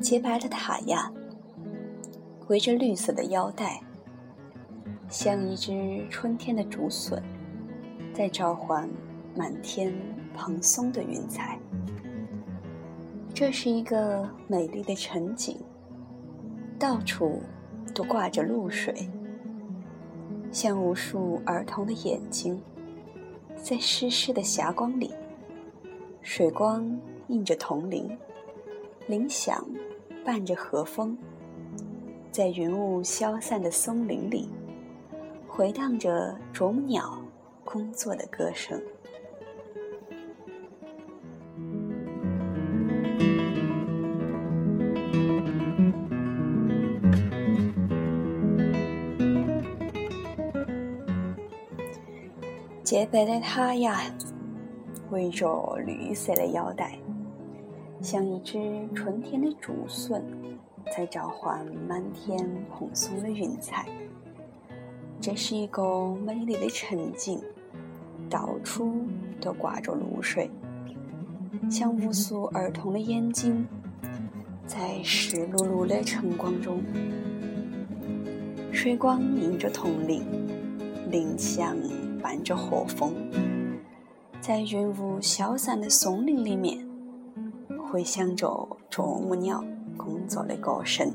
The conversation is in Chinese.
洁白的塔呀，围着绿色的腰带，像一只春天的竹笋，在召唤满天蓬松的云彩。这是一个美丽的晨景，到处都挂着露水，像无数儿童的眼睛，在湿湿的霞光里，水光映着铜铃，铃响。伴着和风，在云雾消散的松林里，回荡着啄木鸟工作的歌声。洁白的塔呀，围着绿色的腰带。像一只春天的竹笋，在召唤满天蓬松的云彩。这是一个美丽的晨景，到处都挂着露水，像无数儿童的眼睛，在湿漉漉的晨光中。水光映着铜铃，林香伴着和风，在云雾消散的松林里面。回响着啄木鸟工作的歌声。